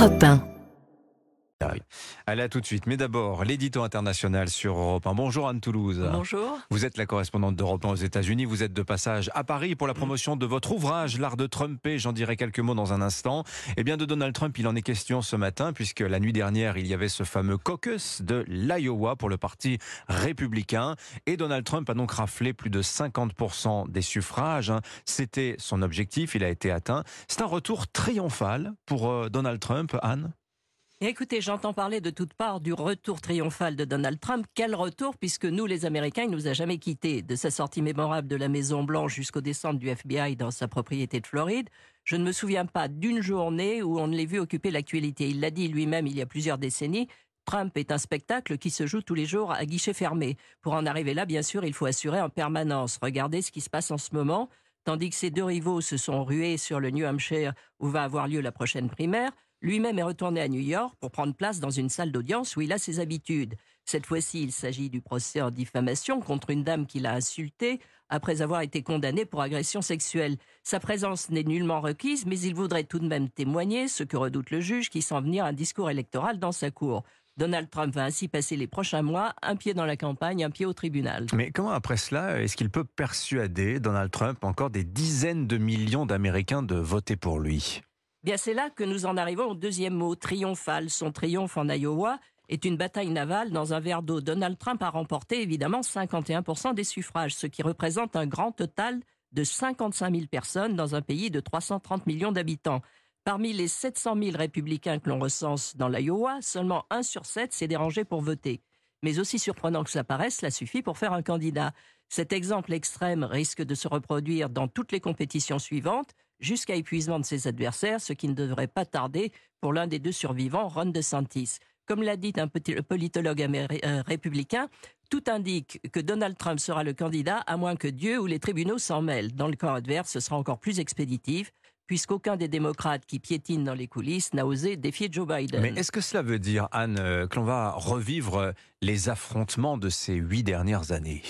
Europe 1. Allez, à tout de suite. Mais d'abord, l'édito international sur Europe 1. Bonjour Anne Toulouse. Bonjour. Vous êtes la correspondante d'Europe 1 aux États-Unis. Vous êtes de passage à Paris pour la promotion de votre ouvrage, L'art de Trumper. J'en dirai quelques mots dans un instant. Eh bien, de Donald Trump, il en est question ce matin, puisque la nuit dernière, il y avait ce fameux caucus de l'Iowa pour le Parti républicain. Et Donald Trump a donc raflé plus de 50% des suffrages. C'était son objectif. Il a été atteint. C'est un retour triomphal pour euh, Donald Trump, Anne? Écoutez, j'entends parler de toutes parts du retour triomphal de Donald Trump. Quel retour, puisque nous, les Américains, il nous a jamais quittés. De sa sortie mémorable de la Maison Blanche jusqu'au descente du FBI dans sa propriété de Floride, je ne me souviens pas d'une journée où on ne l'ait vu occuper l'actualité. Il l'a dit lui-même il y a plusieurs décennies. Trump est un spectacle qui se joue tous les jours à guichet fermé. Pour en arriver là, bien sûr, il faut assurer en permanence. Regardez ce qui se passe en ce moment. Tandis que ces deux rivaux se sont rués sur le New Hampshire où va avoir lieu la prochaine primaire, lui-même est retourné à New York pour prendre place dans une salle d'audience où il a ses habitudes. Cette fois-ci, il s'agit du procès en diffamation contre une dame qu'il a insultée après avoir été condamné pour agression sexuelle. Sa présence n'est nullement requise, mais il voudrait tout de même témoigner, ce que redoute le juge, qui sent venir un discours électoral dans sa cour. Donald Trump va ainsi passer les prochains mois, un pied dans la campagne, un pied au tribunal. Mais comment après cela, est-ce qu'il peut persuader Donald Trump encore des dizaines de millions d'Américains de voter pour lui? Bien, c'est là que nous en arrivons au deuxième mot, triomphal. Son triomphe en Iowa est une bataille navale dans un verre d'eau. Donald Trump a remporté évidemment 51% des suffrages, ce qui représente un grand total de 55 000 personnes dans un pays de 330 millions d'habitants. Parmi les 700 000 républicains que l'on recense dans l'Iowa, seulement 1 sur 7 s'est dérangé pour voter. Mais aussi surprenant que ça paraisse, cela suffit pour faire un candidat. Cet exemple extrême risque de se reproduire dans toutes les compétitions suivantes, jusqu'à épuisement de ses adversaires, ce qui ne devrait pas tarder pour l'un des deux survivants, Ron DeSantis. Comme l'a dit un politologue euh, républicain, tout indique que Donald Trump sera le candidat à moins que Dieu ou les tribunaux s'en mêlent. Dans le camp adverse, ce sera encore plus expéditif puisqu'aucun des démocrates qui piétinent dans les coulisses n'a osé défier Joe Biden. Mais est-ce que cela veut dire, Anne, euh, que l'on va revivre les affrontements de ces huit dernières années?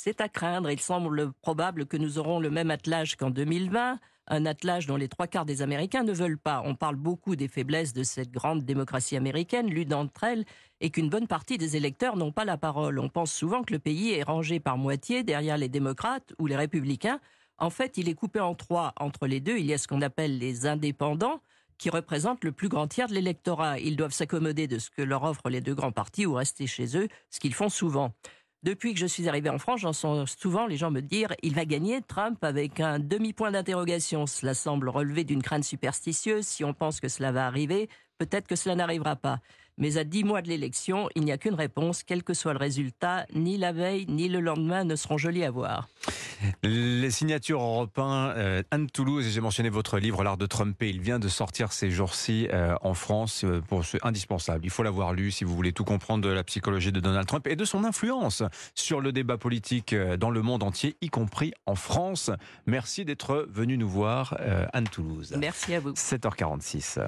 C'est à craindre. Il semble probable que nous aurons le même attelage qu'en 2020 un attelage dont les trois quarts des Américains ne veulent pas. On parle beaucoup des faiblesses de cette grande démocratie américaine. L'une d'entre elles est qu'une bonne partie des électeurs n'ont pas la parole. On pense souvent que le pays est rangé par moitié derrière les démocrates ou les républicains. En fait, il est coupé en trois. Entre les deux, il y a ce qu'on appelle les indépendants qui représentent le plus grand tiers de l'électorat. Ils doivent s'accommoder de ce que leur offrent les deux grands partis ou rester chez eux, ce qu'ils font souvent. Depuis que je suis arrivé en France, j'entends souvent les gens me dire il va gagner Trump avec un demi-point d'interrogation. Cela semble relever d'une crainte superstitieuse. Si on pense que cela va arriver, peut-être que cela n'arrivera pas. Mais à dix mois de l'élection, il n'y a qu'une réponse, quel que soit le résultat, ni la veille ni le lendemain ne seront jolis à voir. Les signatures européennes, euh, Anne Toulouse, j'ai mentionné votre livre L'art de Trumper, il vient de sortir ces jours-ci euh, en France, euh, pour c'est indispensable. Il faut l'avoir lu si vous voulez tout comprendre de la psychologie de Donald Trump et de son influence sur le débat politique dans le monde entier, y compris en France. Merci d'être venu nous voir, Anne Toulouse. Merci à vous. 7h46.